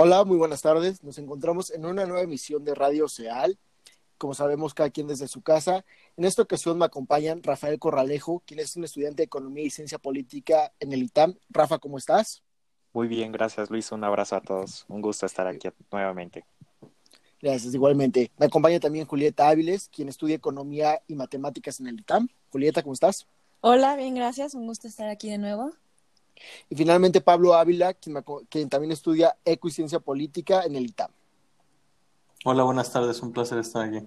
Hola, muy buenas tardes. Nos encontramos en una nueva emisión de Radio Seal. Como sabemos, cada quien desde su casa. En esta ocasión me acompañan Rafael Corralejo, quien es un estudiante de Economía y Ciencia Política en el ITAM. Rafa, ¿cómo estás? Muy bien, gracias Luis. Un abrazo a todos. Un gusto estar aquí nuevamente. Gracias, igualmente. Me acompaña también Julieta Áviles, quien estudia Economía y Matemáticas en el ITAM. Julieta, ¿cómo estás? Hola, bien, gracias. Un gusto estar aquí de nuevo. Y finalmente Pablo Ávila, quien, también estudia Eco y Ciencia Política en el ITAM. Hola, buenas tardes, un placer estar aquí.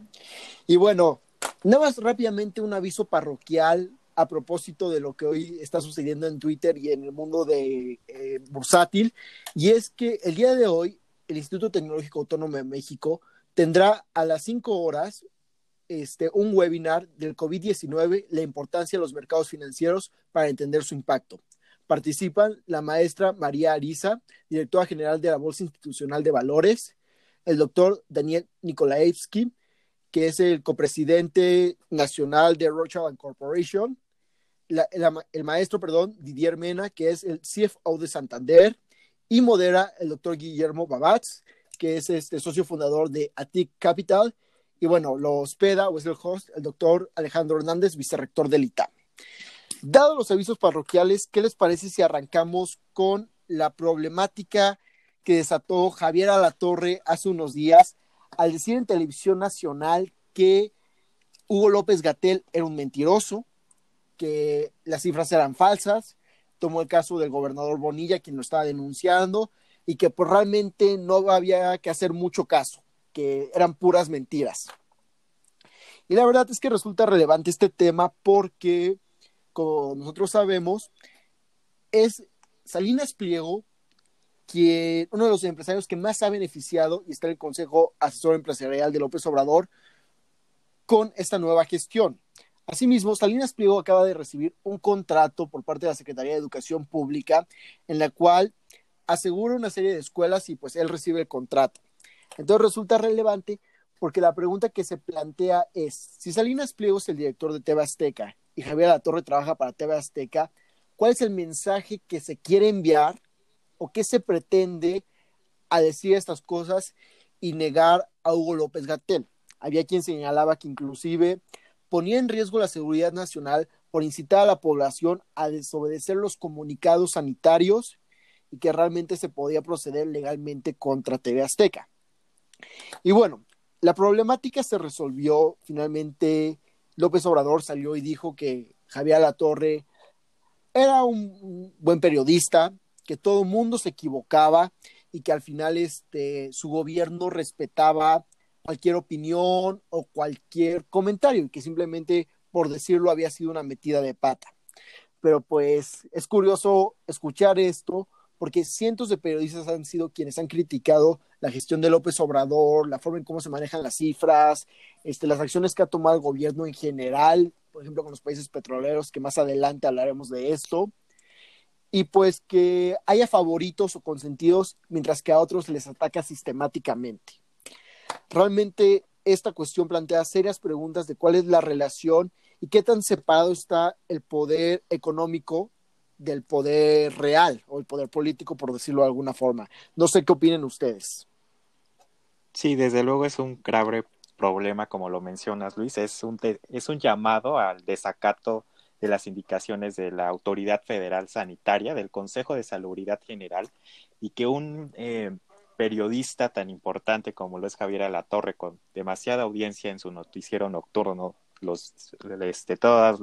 Y bueno, nada más rápidamente un aviso parroquial a propósito de lo que hoy está sucediendo en Twitter y en el mundo de eh, bursátil, y es que el día de hoy el Instituto Tecnológico Autónomo de México tendrá a las 5 horas este, un webinar del COVID-19, la importancia de los mercados financieros para entender su impacto. Participan la maestra María Ariza, directora general de la Bolsa Institucional de Valores, el doctor Daniel Nikolaevsky, que es el copresidente nacional de Rothschild Corporation, el maestro, perdón, Didier Mena, que es el CFO de Santander, y modera el doctor Guillermo Babatz, que es este socio fundador de ATIC Capital, y bueno, lo hospeda o es el host el doctor Alejandro Hernández, vicerrector del ITAM. Dados los avisos parroquiales, ¿qué les parece si arrancamos con la problemática que desató Javier Alatorre hace unos días al decir en televisión nacional que Hugo López Gatel era un mentiroso, que las cifras eran falsas, tomó el caso del gobernador Bonilla, quien lo estaba denunciando, y que pues realmente no había que hacer mucho caso, que eran puras mentiras. Y la verdad es que resulta relevante este tema porque como nosotros sabemos, es Salinas Pliego, uno de los empresarios que más ha beneficiado y está en el Consejo Asesor Empresarial de López Obrador con esta nueva gestión. Asimismo, Salinas Pliego acaba de recibir un contrato por parte de la Secretaría de Educación Pública en la cual asegura una serie de escuelas y pues él recibe el contrato. Entonces resulta relevante porque la pregunta que se plantea es, si Salinas Pliego es el director de TV Azteca Javier La Torre trabaja para TV Azteca, ¿cuál es el mensaje que se quiere enviar o qué se pretende a decir estas cosas y negar a Hugo López Gatel? Había quien señalaba que inclusive ponía en riesgo la seguridad nacional por incitar a la población a desobedecer los comunicados sanitarios y que realmente se podía proceder legalmente contra TV Azteca. Y bueno, la problemática se resolvió finalmente López Obrador salió y dijo que Javier Torre era un buen periodista, que todo el mundo se equivocaba y que al final este, su gobierno respetaba cualquier opinión o cualquier comentario y que simplemente, por decirlo, había sido una metida de pata. Pero pues es curioso escuchar esto porque cientos de periodistas han sido quienes han criticado la gestión de López Obrador, la forma en cómo se manejan las cifras, este, las acciones que ha tomado el gobierno en general, por ejemplo, con los países petroleros, que más adelante hablaremos de esto, y pues que haya favoritos o consentidos, mientras que a otros les ataca sistemáticamente. Realmente esta cuestión plantea serias preguntas de cuál es la relación y qué tan separado está el poder económico del poder real o el poder político, por decirlo de alguna forma. No sé qué opinen ustedes. Sí, desde luego es un grave problema, como lo mencionas, Luis. Es un, es un llamado al desacato de las indicaciones de la Autoridad Federal Sanitaria, del Consejo de Salubridad General, y que un eh, periodista tan importante como lo es Javier Alatorre, con demasiada audiencia en su noticiero nocturno, los este todas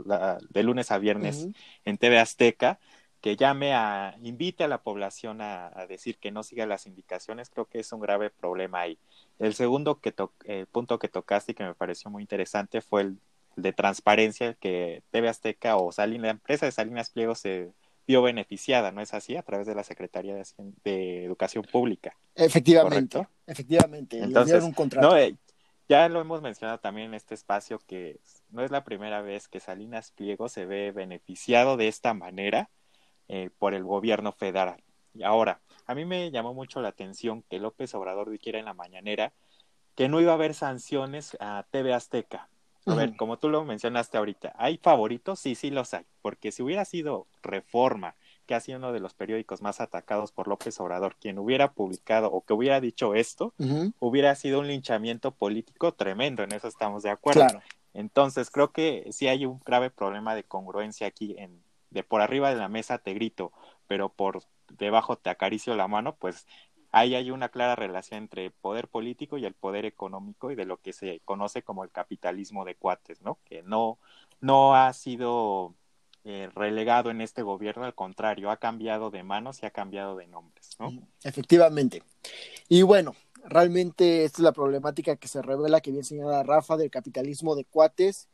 de lunes a viernes en TV Azteca que llame a invite a la población a, decir que no siga las indicaciones creo que es un grave problema ahí el segundo que punto que tocaste y que me pareció muy interesante fue el, de transparencia que TV Azteca o Salinas, la empresa de Salinas Pliego se vio beneficiada, ¿no es así? A través de la Secretaría de, Educación Pública. Efectivamente, efectivamente. Entonces, un contrato. No, eh, ya lo hemos mencionado también en este espacio que no es la primera vez que Salinas Pliego se ve beneficiado de esta manera eh, por el gobierno federal. Y ahora, a mí me llamó mucho la atención que López Obrador dijera en la mañanera que no iba a haber sanciones a TV Azteca. A ver, como tú lo mencionaste ahorita, ¿hay favoritos? Sí, sí los hay, porque si hubiera sido reforma que ha sido uno de los periódicos más atacados por López Obrador, quien hubiera publicado o que hubiera dicho esto, hubiera sido un linchamiento político tremendo, en eso estamos de acuerdo. Entonces, creo que sí hay un grave problema de congruencia aquí en de por arriba de la mesa te grito, pero por debajo te acaricio la mano, pues ahí hay una clara relación entre el poder político y el poder económico y de lo que se conoce como el capitalismo de cuates, ¿no? Que no, no ha sido eh, relegado en este gobierno, al contrario, ha cambiado de manos y ha cambiado de nombres, ¿no? Efectivamente. Y bueno, realmente esta es la problemática que se revela, que bien señala Rafa, del capitalismo de cuates.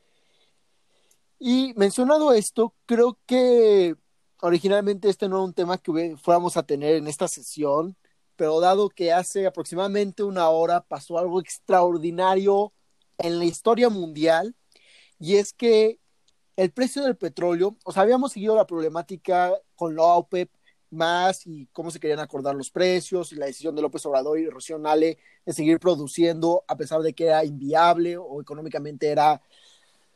Y mencionado esto, creo que originalmente este no era un tema que fuéramos a tener en esta sesión, pero dado que hace aproximadamente una hora pasó algo extraordinario en la historia mundial, y es que el precio del petróleo, o sea, habíamos seguido la problemática con la OPEP más y cómo se querían acordar los precios y la decisión de López Obrador y Rocío Nale de seguir produciendo a pesar de que era inviable o económicamente era,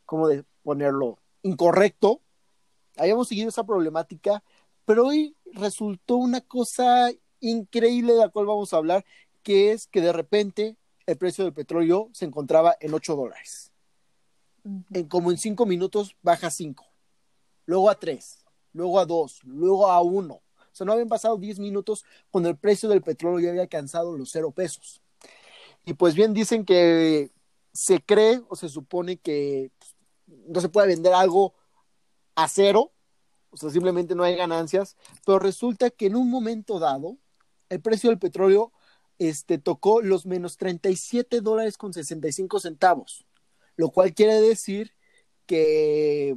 ¿cómo de ponerlo?, incorrecto. Habíamos seguido esa problemática, pero hoy resultó una cosa increíble de la cual vamos a hablar, que es que de repente el precio del petróleo se encontraba en 8 dólares en como en cinco minutos baja a cinco, luego a tres, luego a dos, luego a uno. O sea, no habían pasado diez minutos cuando el precio del petróleo ya había alcanzado los cero pesos. Y pues bien dicen que se cree o se supone que pues, no se puede vender algo a cero, o sea, simplemente no hay ganancias, pero resulta que en un momento dado, el precio del petróleo este, tocó los menos 37 dólares con 65 centavos lo cual quiere decir que,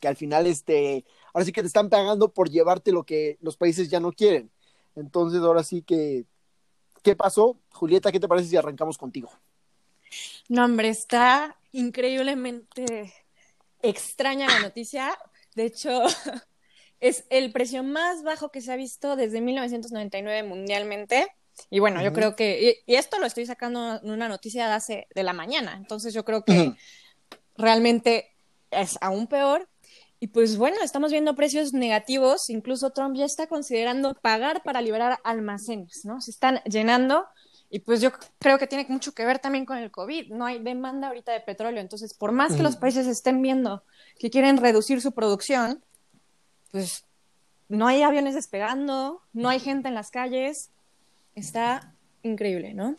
que al final, este, ahora sí que te están pagando por llevarte lo que los países ya no quieren. Entonces, ahora sí que, ¿qué pasó? Julieta, ¿qué te parece si arrancamos contigo? No, hombre, está increíblemente extraña la noticia. De hecho, es el precio más bajo que se ha visto desde 1999 mundialmente. Y bueno, yo creo que, y, esto lo estoy sacando en una noticia de hace, de la mañana, entonces yo creo que realmente es aún peor. Y pues bueno, estamos viendo precios negativos, incluso Trump ya está considerando pagar para liberar almacenes, ¿no? Se están llenando y pues yo creo que tiene mucho que ver también con el COVID, no hay demanda ahorita de petróleo, entonces por más que los países estén viendo que quieren reducir su producción, pues no hay aviones despegando, no hay gente en las calles, está increíble, ¿no?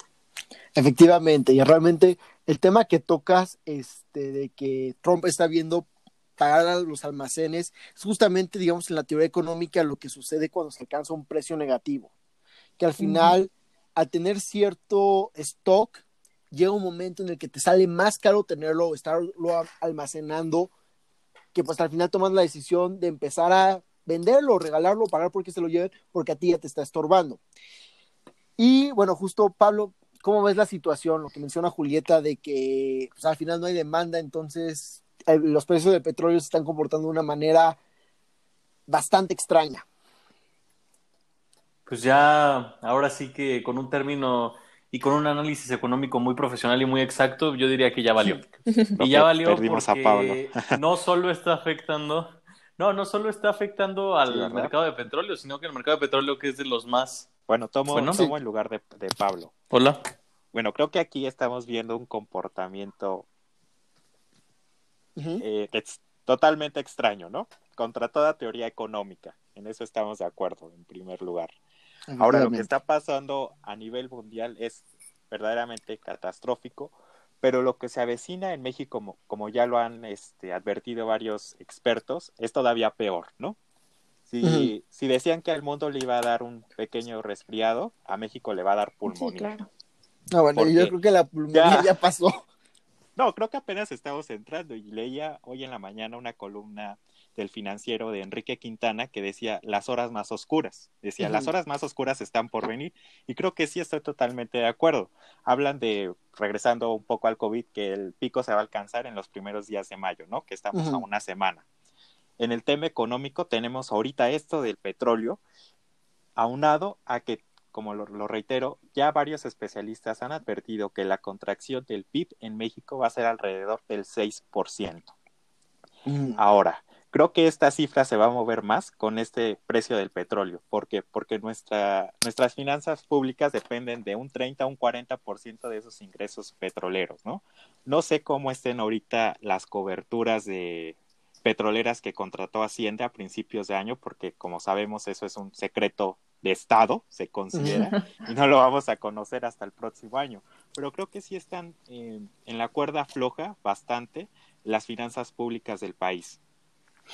Efectivamente, y realmente el tema que tocas, este, de que Trump está viendo pagar a los almacenes, es justamente, digamos, en la teoría económica lo que sucede cuando se alcanza un precio negativo, que al final, al tener cierto stock, llega un momento en el que te sale más caro tenerlo, estarlo almacenando, que pues al final tomas la decisión de empezar a venderlo, regalarlo, pagar porque se lo lleven, porque a ti ya te está estorbando. Y bueno, justo Pablo, ¿cómo ves la situación? Lo que menciona Julieta de que pues, al final no hay demanda, entonces eh, los precios del petróleo se están comportando de una manera bastante extraña. Pues ya, ahora sí que con un término y con un análisis económico muy profesional y muy exacto, yo diría que ya valió. y ya valió porque no solo está afectando, no, no solo está afectando al mercado de petróleo, sino que el mercado de petróleo que es de los más bueno, tomo, en lugar de, Pablo. Hola. Bueno, creo que aquí estamos viendo un comportamiento eh, totalmente extraño, ¿no? Contra toda teoría económica. En eso estamos de acuerdo, en primer lugar. Ahora, lo que está pasando a nivel mundial es verdaderamente catastrófico, pero lo que se avecina en México, como, como ya lo han este, advertido varios expertos, es todavía peor, ¿no? Si, si decían que al mundo le iba a dar un pequeño resfriado, a México le va a dar pulmonía. Sí, claro. No, bueno, yo creo que la pulmonía ya... pasó. No, creo que apenas estamos entrando y leía hoy en la mañana una columna del financiero de Enrique Quintana que decía las horas más oscuras. Decía, las horas más oscuras están por venir y creo que sí estoy totalmente de acuerdo. Hablan de, regresando un poco al COVID, que el pico se va a alcanzar en los primeros días de mayo, ¿no? Que estamos a una semana. En el tema económico tenemos ahorita esto del petróleo, aunado a que, como lo, reitero, ya varios especialistas han advertido que la contracción del PIB en México va a ser alrededor del 6%. Mm. Ahora, creo que esta cifra se va a mover más con este precio del petróleo. ¿Por qué? Porque nuestra, nuestras finanzas públicas dependen de un 30 a un 40% de esos ingresos petroleros, ¿no? No sé cómo estén ahorita las coberturas de petroleras que contrató Hacienda a principios de año, porque como sabemos eso es un secreto de Estado, se considera, y no lo vamos a conocer hasta el próximo año. Pero creo que sí están eh, en la cuerda floja bastante las finanzas públicas del país.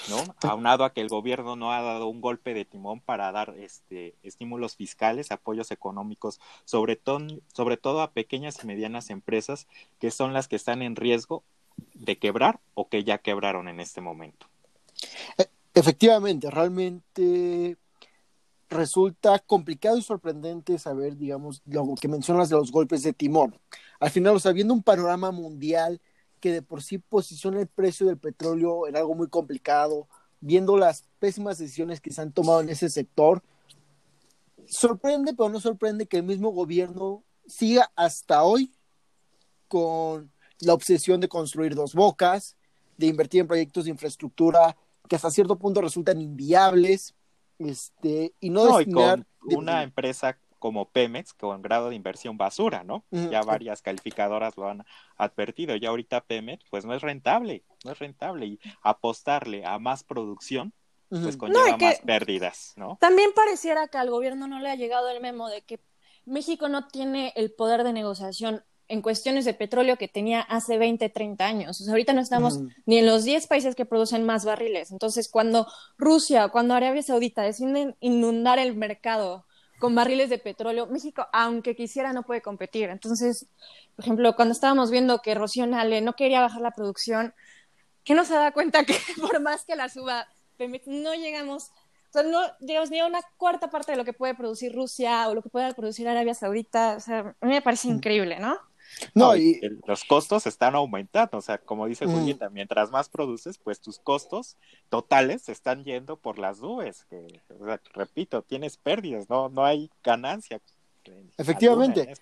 ¿No? Aunado a que el gobierno no ha dado un golpe de timón para dar este, estímulos fiscales, apoyos económicos, sobre, sobre todo a pequeñas y medianas empresas que son las que están en riesgo de quebrar o que ya quebraron en este momento. E, efectivamente, realmente resulta complicado y sorprendente saber, digamos, lo que mencionas de los golpes de timón. Al final, o sea, viendo un panorama mundial que de por sí posiciona el precio del petróleo en algo muy complicado, viendo las pésimas decisiones que se han tomado en ese sector, sorprende, pero no sorprende que el mismo gobierno siga hasta hoy con la obsesión de construir dos bocas, de invertir en proyectos de infraestructura que hasta cierto punto resultan inviables, este, y no, destinar... una empresa como Pemex con grado de inversión basura, ¿no? Ya varias calificadoras lo han advertido. Ya ahorita Pemex, pues no es rentable, no es rentable. Y apostarle a más producción, pues conlleva más pérdidas, ¿no? También pareciera que al gobierno no le ha llegado el memo de que México no tiene el poder de negociación en cuestiones de petróleo que tenía hace 20, 30 años. O sea, ahorita no estamos ni en los 10 países que producen más barriles. Entonces, cuando Rusia o cuando Arabia Saudita deciden inundar el mercado con barriles de petróleo, México, aunque quisiera, no puede competir. Entonces, por ejemplo, cuando estábamos viendo que Rocío Nale no quería bajar la producción, que no se da cuenta que por más que la suba, no llegamos, o sea, no llegamos ni a una cuarta parte de lo que puede producir Rusia o lo que puede producir Arabia Saudita. O sea, a mí me parece mm. increíble, ¿no? No, y... los costos están aumentando, o sea, como dice mm. Julieta, mientras más produces, pues tus costos totales se están yendo por las nubes, que, repito, tienes pérdidas, no, no hay ganancia. Efectivamente.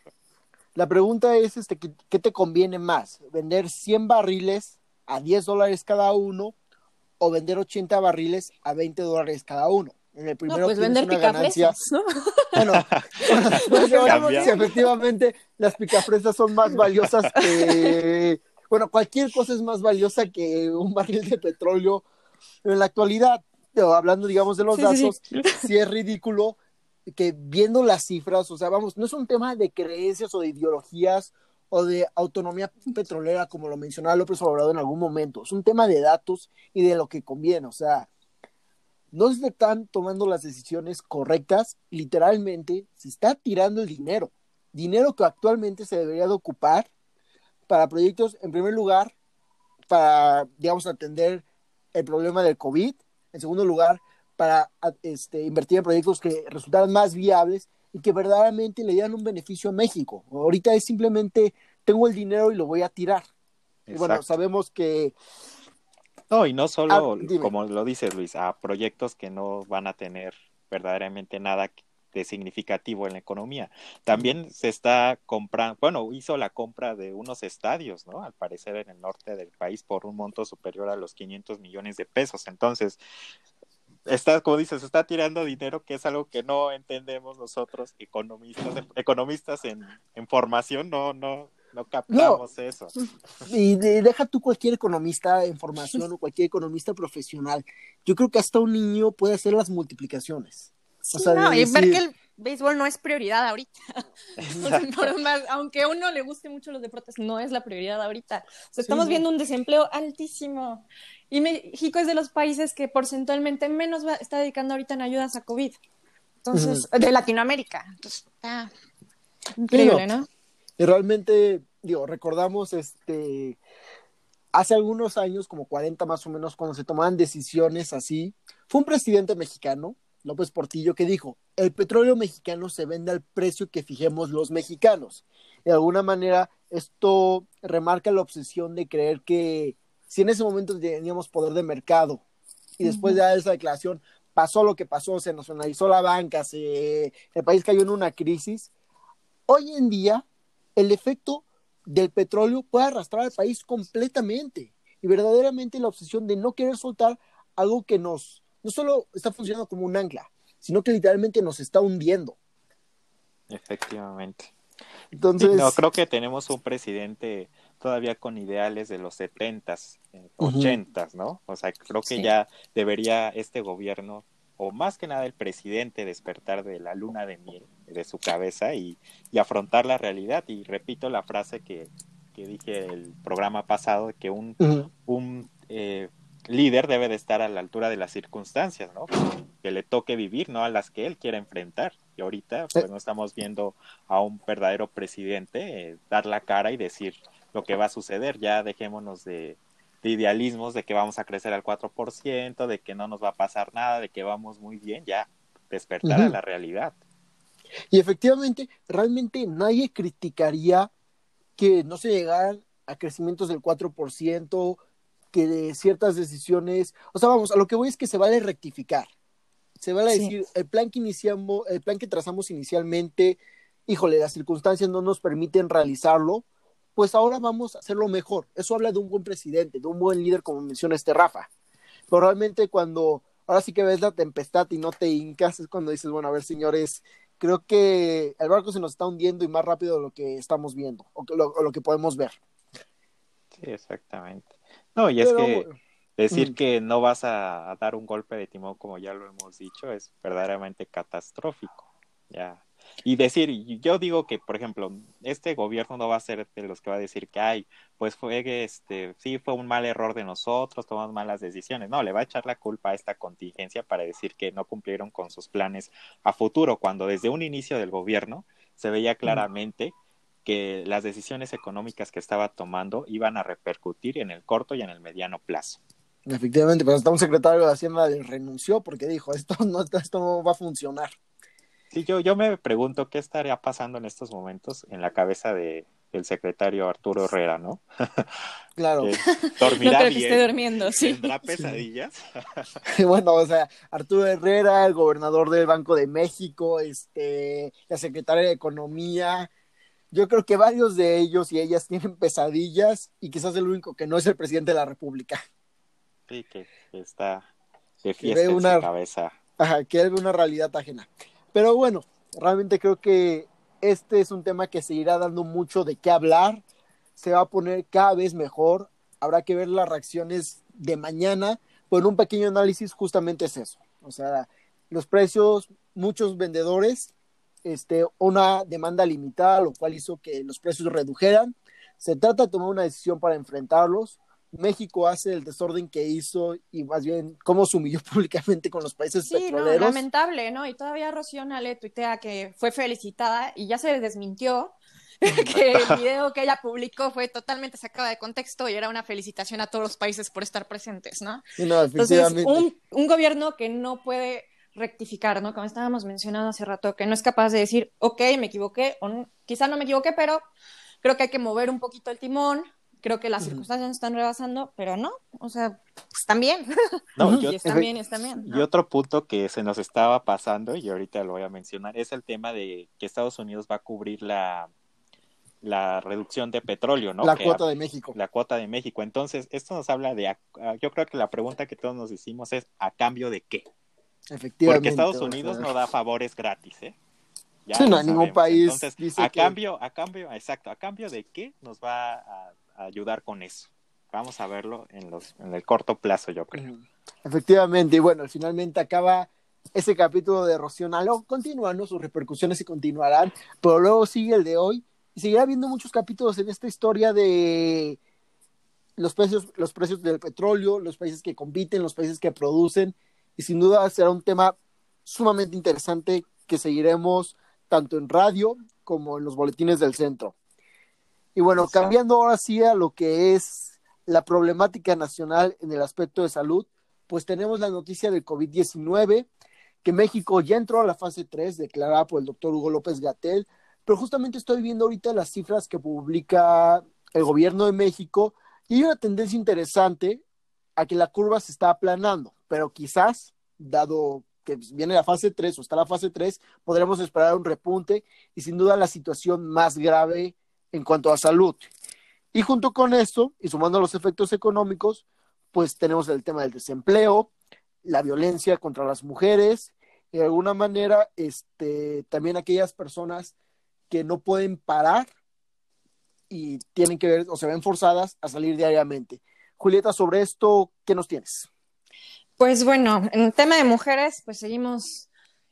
La pregunta es, este, ¿qué, te conviene más? ¿Vender 100 barriles a 10 dólares cada uno o vender 80 barriles a 20 dólares cada uno? En el primero no, pues vender picafresas, ¿no? Bueno, efectivamente las picafresas son más valiosas que, bueno, cualquier cosa es más valiosa que un barril de petróleo en la actualidad. Hablando, digamos, de los datos, sí, es ridículo que viendo las cifras, o sea, vamos, no es un tema de creencias o de ideologías o de autonomía petrolera, como lo mencionaba López Obrador en algún momento, es un tema de datos y de lo que conviene, o sea, no se están tomando las decisiones correctas, literalmente se está tirando el dinero, dinero que actualmente se debería de ocupar para proyectos, en primer lugar, para, digamos, atender el problema del COVID, en segundo lugar, para este, invertir en proyectos que resultaran más viables y que verdaderamente le dieran un beneficio a México. Ahorita es simplemente, tengo el dinero y lo voy a tirar. bueno, sabemos que no, y no solo, ah, como lo dice Luis, a proyectos que no van a tener verdaderamente nada de significativo en la economía. También se está comprando, bueno, hizo la compra de unos estadios, ¿no? Al parecer en el norte del país por un monto superior a los 500 millones de pesos. Entonces, está, como dices, está tirando dinero que es algo que no entendemos nosotros, economistas, economistas en, en formación, no, no, no captamos eso. Y deja tú cualquier economista en formación o cualquier economista profesional. Yo creo que hasta un niño puede hacer las multiplicaciones. no, y ver que el béisbol no es prioridad ahorita. aunque a uno le guste mucho los deportes, no es la prioridad ahorita. estamos viendo un desempleo altísimo. Y México es de los países que porcentualmente menos está dedicando ahorita en ayudas a COVID. Entonces, de Latinoamérica. Entonces, está increíble, ¿no? Y realmente, digo, recordamos este hace algunos años, como 40 más o menos, cuando se tomaban decisiones así, fue un presidente mexicano, López Portillo, que dijo, el petróleo mexicano se vende al precio que fijemos los mexicanos. De alguna manera, esto remarca la obsesión de creer que si en ese momento teníamos poder de mercado y después de esa declaración pasó lo que pasó, se nacionalizó la banca, se, el país cayó en una crisis, hoy en día el efecto del petróleo puede arrastrar al país completamente y verdaderamente la obsesión de no querer soltar algo que nos, no solo está funcionando como un ancla, sino que literalmente nos está hundiendo. Efectivamente. Entonces, no, creo que tenemos un presidente todavía con ideales de los setentas, eh, ochentas, ¿no? O sea, creo que ya debería este gobierno, o más que nada el presidente, despertar de la luna de miel de su cabeza y, afrontar la realidad. Y repito la frase que, que dije el programa pasado, que un, un eh, líder debe de estar a la altura de las circunstancias, ¿no? Que le toque vivir, no a las que él quiera enfrentar. Y ahorita, pues no estamos viendo a un verdadero presidente eh, dar la cara y decir lo que va a suceder. Ya dejémonos de, idealismos de que vamos a crecer al 4%, de que no nos va a pasar nada, de que vamos muy bien, ya despertar a la realidad. Y efectivamente, realmente nadie criticaría que no se llegaran a crecimientos del 4%, que ciertas decisiones, o sea, vamos, a lo que voy es que se vale rectificar. Se vale decir, el plan que iniciamos, el plan que trazamos inicialmente, híjole, las circunstancias no nos permiten realizarlo, pues ahora vamos a hacerlo mejor. Eso habla de un buen presidente, de un buen líder, como menciona este Rafa. Pero realmente cuando ahora sí que ves la tempestad y no te hincas, es cuando dices, bueno, a ver, señores, creo que el barco se nos está hundiendo y más rápido de lo que estamos viendo o lo que podemos ver. Sí, exactamente. No, y es que decir mm. que no vas a, dar un golpe de timón, como ya lo hemos dicho, es verdaderamente catastrófico. Ya. Y decir, yo digo que, por ejemplo, este gobierno no va a ser de los que va a decir que, ay, pues fue, este, sí, fue un mal error de nosotros, tomamos malas decisiones. No, le va a echar la culpa a esta contingencia para decir que no cumplieron con sus planes a futuro, cuando desde un inicio del gobierno se veía claramente que las decisiones económicas que estaba tomando iban a repercutir en el corto y en el mediano plazo. Efectivamente, pero hasta un secretario de Hacienda renunció porque dijo, esto no, esto no va a funcionar. Sí, yo, yo me pregunto qué estaría pasando en estos momentos en la cabeza de, del secretario Arturo Herrera, ¿no? Claro. dormirá no creo que esté durmiendo, sí. ¿Tendrá pesadillas? bueno, o sea, Arturo Herrera, el gobernador del Banco de México, este, la secretaria de Economía, yo creo que varios de ellos y ellas tienen pesadillas y quizás el único que no es el presidente de la República. Sí, que está de fiesta en una, su cabeza. Ajá, que ve una realidad ajena. Pero bueno, realmente creo que este es un tema que seguirá dando mucho de qué hablar, se va a poner cada vez mejor, habrá que ver las reacciones de mañana, pero un pequeño análisis justamente es eso. O sea, los precios, muchos vendedores este, una demanda limitada, lo cual hizo que los precios redujeran. Se trata de tomar una decisión para enfrentarlos. México hace el desorden que hizo y más bien cómo se humilló públicamente con los países sí, petroleros. No, lamentable, ¿no? Y todavía Rocío le tuitea que fue felicitada y ya se desmintió que el video que ella publicó fue totalmente sacado de contexto y era una felicitación a todos los países por estar presentes, ¿no? no Entonces, un, un gobierno que no puede rectificar, ¿no? Como estábamos mencionando hace rato, que no es capaz de decir, ok, me equivoqué, o quizá no me equivoqué, pero creo que hay que mover un poquito el timón, creo que las circunstancias nos están rebasando, pero no, o sea, están bien. No, y están bien, están bien. Y otro punto que se nos estaba pasando, y ahorita lo voy a mencionar, es el tema de que Estados Unidos va a cubrir la, la reducción de petróleo, ¿no? La cuota de México. La cuota de México. Entonces, esto nos habla de, yo creo que la pregunta que todos nos hicimos es, ¿a cambio de qué? Efectivamente. Porque Estados Unidos no da favores gratis, ¿eh? Ya no, ningún país a cambio, a cambio, exacto, a cambio de qué nos va a, ayudar con eso. Vamos a verlo en los, en el corto plazo, yo creo. Efectivamente, y bueno, finalmente acaba ese capítulo de Rocío Nalo, continúan ¿no? sus repercusiones y continuarán, pero luego sigue el de hoy y seguirá habiendo muchos capítulos en esta historia de los precios, los precios del petróleo, los países que compiten, los países que producen y sin duda será un tema sumamente interesante que seguiremos tanto en radio como en los boletines del centro. Y bueno, cambiando ahora sí a lo que es la problemática nacional en el aspecto de salud, pues tenemos la noticia del COVID-19, que México ya entró a la fase 3, declarada por el doctor Hugo López Gatel, pero justamente estoy viendo ahorita las cifras que publica el gobierno de México y hay una tendencia interesante a que la curva se está aplanando. Pero quizás, dado que viene la fase 3 o está la fase 3, podremos esperar un repunte y sin duda la situación más grave en cuanto a salud. Y junto con esto, y sumando los efectos económicos, pues tenemos el tema del desempleo, la violencia contra las mujeres y de alguna manera este, también aquellas personas que no pueden parar y tienen que ver o se ven forzadas a salir diariamente. Julieta, sobre esto, ¿qué nos tienes? Pues bueno, en el tema de mujeres, pues seguimos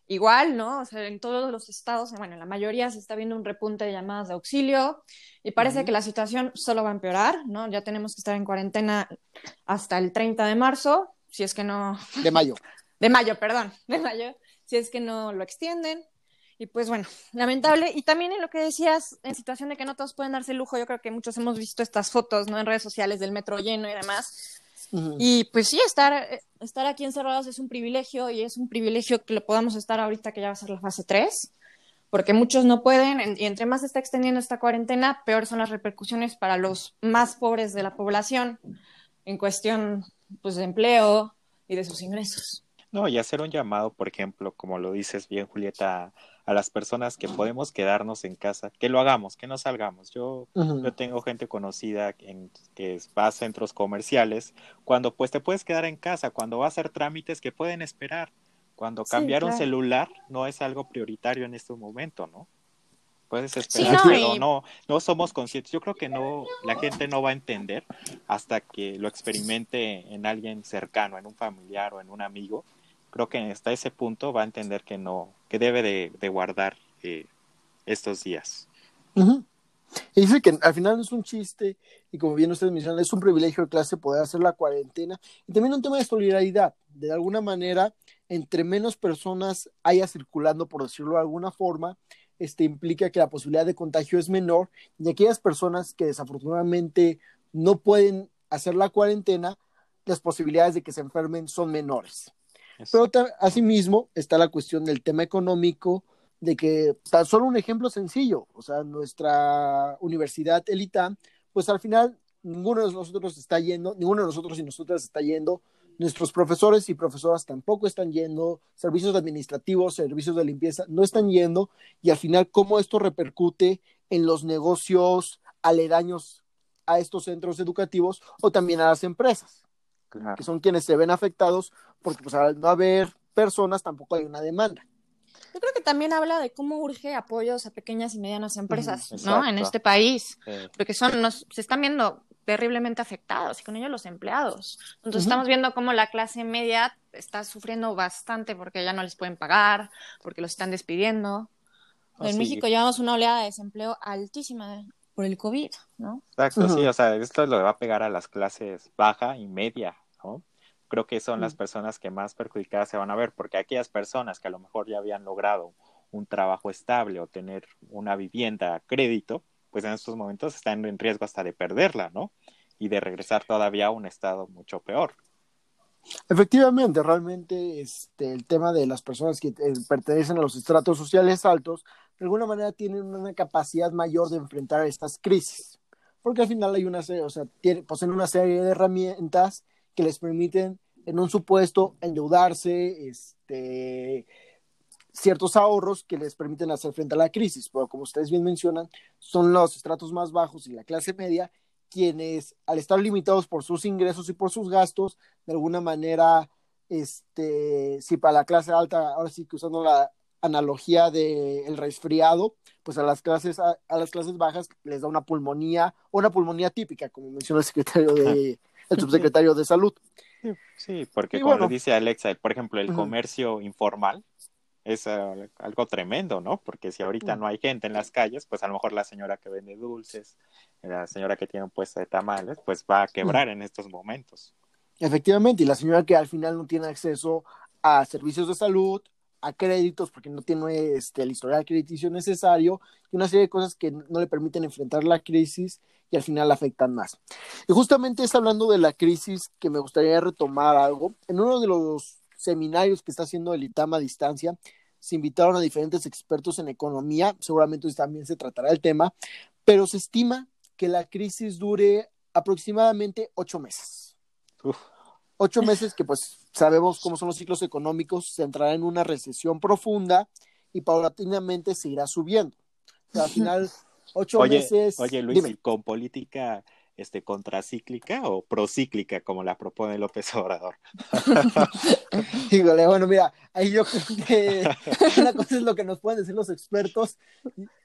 igual, ¿no? O sea, en todos los estados, bueno, en la mayoría se está viendo un repunte de llamadas de auxilio y parece que la situación solo va a empeorar, ¿no? Ya tenemos que estar en cuarentena hasta el 30 de marzo, si es que no... De mayo. De mayo, perdón, de mayo, si es que no lo extienden. Y pues bueno, lamentable. Y también en lo que decías, en situación de que no todos pueden darse el lujo, yo creo que muchos hemos visto estas fotos, ¿no? En redes sociales del metro lleno y demás. Y pues sí, estar, eh, estar aquí encerrados es un privilegio y es un privilegio que lo podamos estar ahorita que ya va a ser la fase 3, porque muchos no pueden y entre más se está extendiendo esta cuarentena, peor son las repercusiones para los más pobres de la población en cuestión pues, de empleo y de sus ingresos. No, y hacer un llamado, por ejemplo, como lo dices bien, Julieta, a las personas que podemos quedarnos en casa, que lo hagamos, que no salgamos. Yo, yo tengo gente conocida en, que va a centros comerciales, cuando pues te puedes quedar en casa, cuando va a hacer trámites que pueden esperar. Cuando cambiar un celular no es algo prioritario en este momento, ¿no? Puedes esperar, pero no, no somos conscientes. Yo creo que no, la gente no va a entender hasta que lo experimente en alguien cercano, en un familiar o en un amigo, creo que hasta ese punto va a entender que no, que debe de, guardar eh, estos días. Y dice que al final no es un chiste, y como bien ustedes mencionan, es un privilegio de clase poder hacer la cuarentena, y también un tema de solidaridad. De alguna manera, entre menos personas haya circulando, por decirlo de alguna forma, este implica que la posibilidad de contagio es menor, y aquellas personas que desafortunadamente no pueden hacer la cuarentena, las posibilidades de que se enfermen son menores. Pero asimismo está la cuestión del tema económico, de que tan solo un ejemplo sencillo, o sea, nuestra universidad Elitam, pues al final ninguno de nosotros está yendo, ninguno de nosotros y nosotras está yendo, nuestros profesores y profesoras tampoco están yendo, servicios administrativos, servicios de limpieza no están yendo, y al final cómo esto repercute en los negocios aledaños a estos centros educativos o también a las empresas que son quienes se ven afectados, porque pues al no haber personas tampoco hay una demanda. Yo creo que también habla de cómo urge apoyos a pequeñas y medianas empresas, ¿no? En este país, porque son, nos, se están viendo terriblemente afectados y con ellos los empleados. Entonces estamos viendo cómo la clase media está sufriendo bastante porque ya no les pueden pagar, porque los están despidiendo. en México llevamos una oleada de desempleo altísima por el COVID, ¿no? Exacto, sí, o sea, esto lo va a pegar a las clases baja y media, ¿no? Creo que son las personas que más perjudicadas se van a ver, porque aquellas personas que a lo mejor ya habían logrado un trabajo estable o tener una vivienda a crédito, pues en estos momentos están en riesgo hasta de perderla, ¿no? Y de regresar todavía a un estado mucho peor. Efectivamente, realmente este, el tema de las personas que eh, pertenecen a los estratos sociales altos, de alguna manera tienen una capacidad mayor de enfrentar estas crisis, porque al final hay una o sea, poseen una serie de herramientas que les permiten, en un supuesto, endeudarse, este, ciertos ahorros que les permiten hacer frente a la crisis, pero como ustedes bien mencionan, son los estratos más bajos y la clase media quienes, al estar limitados por sus ingresos y por sus gastos, de alguna manera, este, si para la clase alta, ahora sí que usando la analogía del resfriado, pues a las clases a, las clases bajas les da una pulmonía, o una pulmonía típica, como menciona el secretario de el subsecretario de salud. Sí, porque como dice Alexa, por ejemplo, el comercio informal es algo tremendo, ¿no? Porque si ahorita no hay gente en las calles, pues a lo mejor la señora que vende dulces, la señora que tiene un puesto de tamales, pues va a quebrar en estos momentos. Efectivamente, y la señora que al final no tiene acceso a servicios de salud, a créditos, porque no tiene este, el historial crediticio necesario, y una serie de cosas que no le permiten enfrentar la crisis y al final afectan más. Y justamente es hablando de la crisis que me gustaría retomar algo. En uno de los seminarios que está haciendo el ITAM a distancia, se invitaron a diferentes expertos en economía, seguramente también se tratará el tema, pero se estima que la crisis dure aproximadamente ocho meses. Ocho meses que pues sabemos cómo son los ciclos económicos, se entrará en una recesión profunda y paulatinamente se irá subiendo. al final, ocho meses... Oye, Luis, con política este, contracíclica o procíclica, como la propone López Obrador. Híjole, bueno, mira, ahí yo creo que una cosa es lo que nos pueden decir los expertos,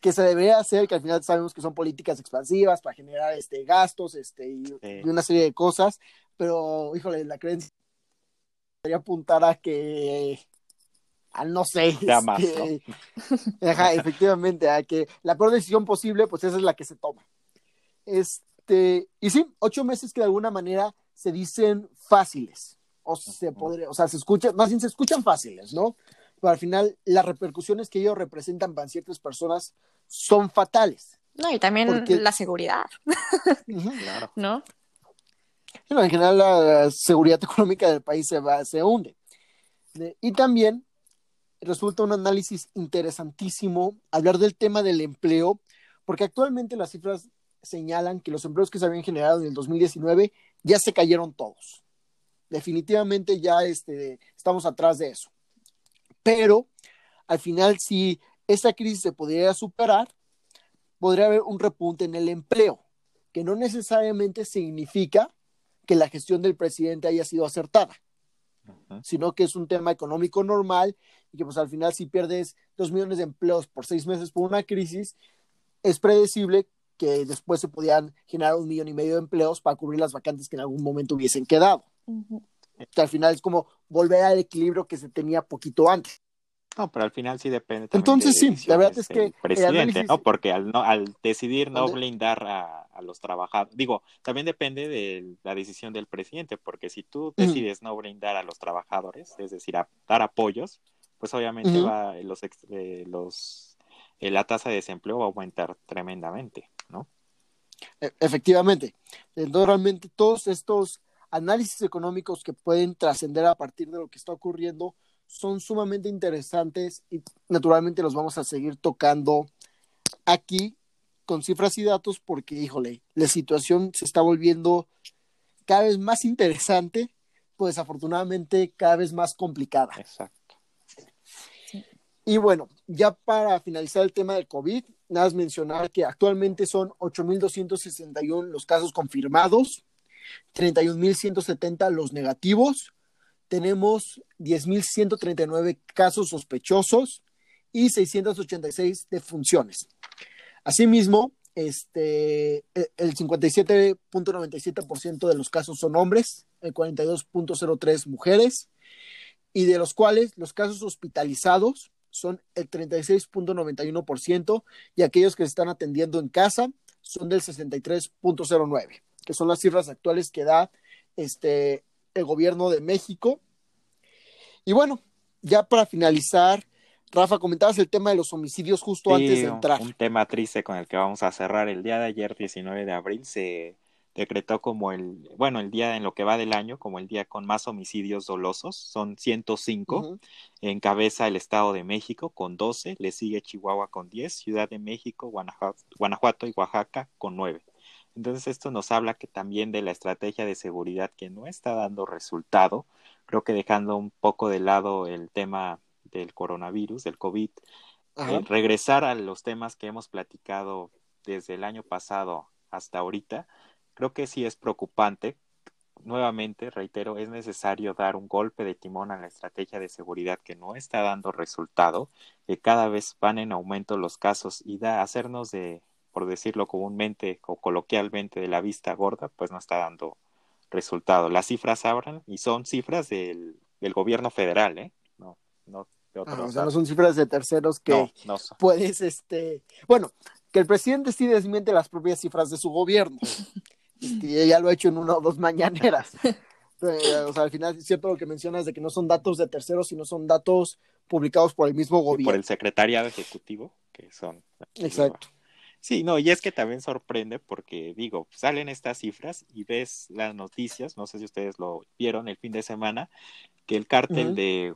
que se debería hacer, que al final sabemos que son políticas expansivas para generar este, gastos este, y, una serie de cosas, pero, híjole, la creencia sería apuntar a que a no sé, este, efectivamente, a que la peor decisión posible, pues esa es la que se toma. Este, y sí, ocho meses que de alguna manera se dicen fáciles, o se podría, o sea, se escuchan, más bien se escuchan fáciles, ¿no? Pero al final las repercusiones que ellos representan para ciertas personas son fatales. No, y también la seguridad. claro. ¿No? en general la seguridad económica del país se va, se hunde. Y también resulta un análisis interesantísimo hablar del tema del empleo, porque actualmente las cifras señalan que los empleos que se habían generado en el 2019 ya se cayeron todos. Definitivamente ya este, estamos atrás de eso. Pero al final, si esta crisis se pudiera superar, podría haber un repunte en el empleo, que no necesariamente significa que la gestión del presidente haya sido acertada, sino que es un tema económico normal y que pues al final si pierdes dos millones de empleos por seis meses por una crisis, es predecible que después se podían generar un millón y medio de empleos para cubrir las vacantes que en algún momento hubiesen quedado. Que al final es como volver al equilibrio que se tenía poquito antes. No, pero al final sí depende. Entonces sí, la verdad es que el presidente, ¿no? Porque al, no, al decidir no blindar a, a, los trabajadores, digo, también depende de la decisión del presidente, porque si tú decides no blindar a los trabajadores, es decir, a dar apoyos, pues obviamente va los, eh, los eh, la tasa de desempleo va a aumentar tremendamente, efectivamente. Entonces, realmente todos estos análisis económicos que pueden trascender a partir de lo que está ocurriendo son sumamente interesantes y naturalmente los vamos a seguir tocando aquí con cifras y datos porque, híjole, la situación se está volviendo cada vez más interesante, pues afortunadamente cada vez más complicada. Exacto. Y bueno, ya para finalizar el tema del COVID, nada más mencionar que actualmente son 8.261 los casos confirmados, 31.170 los negativos, tenemos 10.139 casos sospechosos y 686 defunciones. Asimismo, este, el 57.97% de los casos son hombres, el 42.03 mujeres, y de los cuales los casos hospitalizados son el 36.91% y aquellos que se están atendiendo en casa son del 63.09, que son las cifras actuales que da este, el gobierno de México. Y bueno, ya para finalizar, Rafa, comentabas el tema de los homicidios justo antes de entrar. Un tema triste con el que vamos a cerrar. El día de ayer, 19 de abril, se decretó como el, bueno, el día en lo que va del año, como el día con más homicidios dolosos, son 105, encabeza el Estado de México con 12, le sigue Chihuahua con 10, Ciudad de México, Guanajuato, Guanajuato y Oaxaca con 9. Entonces esto nos habla que también de la estrategia de seguridad que no está dando resultado, creo que dejando un poco de lado el tema del coronavirus, del COVID, eh, regresar a los temas que hemos platicado desde el año pasado hasta ahorita, Creo que sí es preocupante. Nuevamente, reitero, es necesario dar un golpe de timón a la estrategia de seguridad que no está dando resultado, que cada vez van en aumento los casos y da hacernos de, por decirlo comúnmente o coloquialmente, de la vista gorda, pues no está dando resultado. Las cifras abran y son cifras del, del gobierno federal, ¿eh? No, no ah, o sea, no son cifras de terceros que puedes, este, bueno, que el presidente sí desmiente las propias cifras de su gobierno. que ya lo ha hecho en una o dos mañaneras. Eh, o sea, al final es cierto lo que mencionas de que no son datos de terceros, sino son datos publicados por el mismo gobierno. por el secretariado ejecutivo, que son. Exacto. Sí, no, y es que también sorprende porque, digo, salen estas cifras y ves las noticias, no sé si ustedes lo vieron el fin de semana, que el cártel de,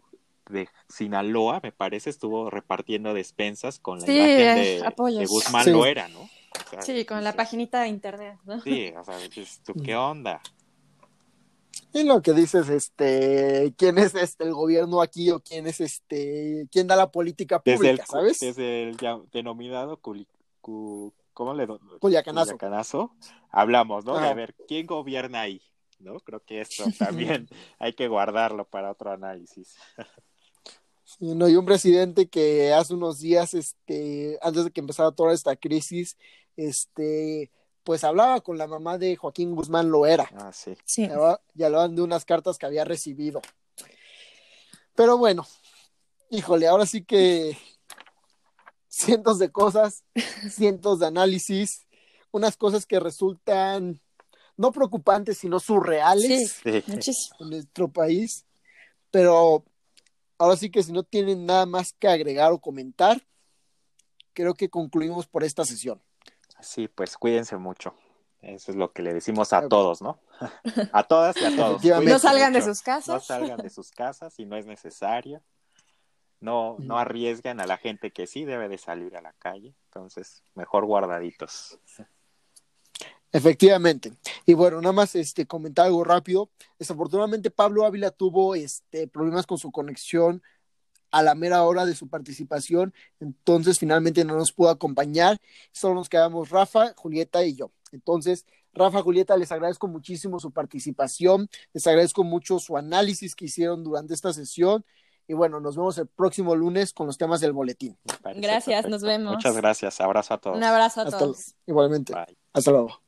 de, Sinaloa, me parece, estuvo repartiendo despensas con la imagen de, de Guzmán Loera, ¿no? Sí, con la paginita de internet, ¿no? Sí, o sea, ¿tú qué onda? Y lo que dices, este, quién es este el gobierno aquí o quién es este, quién da la política pública, ¿sabes? Desde el ya, denominado ¿cómo le Culiacanazo. hablamos, ¿no? De ver quién gobierna ahí, ¿no? Creo que esto también hay que guardarlo para otro análisis. no, hay un presidente que hace unos días, este, antes de que empezara toda esta crisis, este, pues hablaba con la mamá de Joaquín Guzmán Loera. Ah, sí. Sí. Ya hablaban de unas cartas que había recibido. Pero bueno, híjole, ahora sí que cientos de cosas, cientos de análisis, unas cosas que resultan no preocupantes, sino surreales sí, en nuestro país. Pero ahora sí que si no tienen nada más que agregar o comentar, creo que concluimos por esta sesión. Sí, pues cuídense mucho. Eso es lo que le decimos a todos, ¿no? A todas y a todos. No salgan de sus casas. No salgan de sus casas si no es necesario. No, no arriesguen a la gente que sí debe de salir a la calle. Entonces, mejor guardaditos. Efectivamente. Y bueno, nada más este comentar algo rápido. Desafortunadamente Pablo Ávila tuvo este problemas con su conexión a la mera hora de su participación, entonces finalmente no nos pudo acompañar. Solo nos quedamos Rafa, Julieta y yo. Entonces, Rafa, Julieta, les agradezco muchísimo su participación, les agradezco mucho su análisis que hicieron durante esta sesión. Y bueno, nos vemos el próximo lunes con los temas del boletín. Gracias, nos vemos. Muchas gracias. Abrazo a todos. Un abrazo a todos. Igualmente. Hasta luego.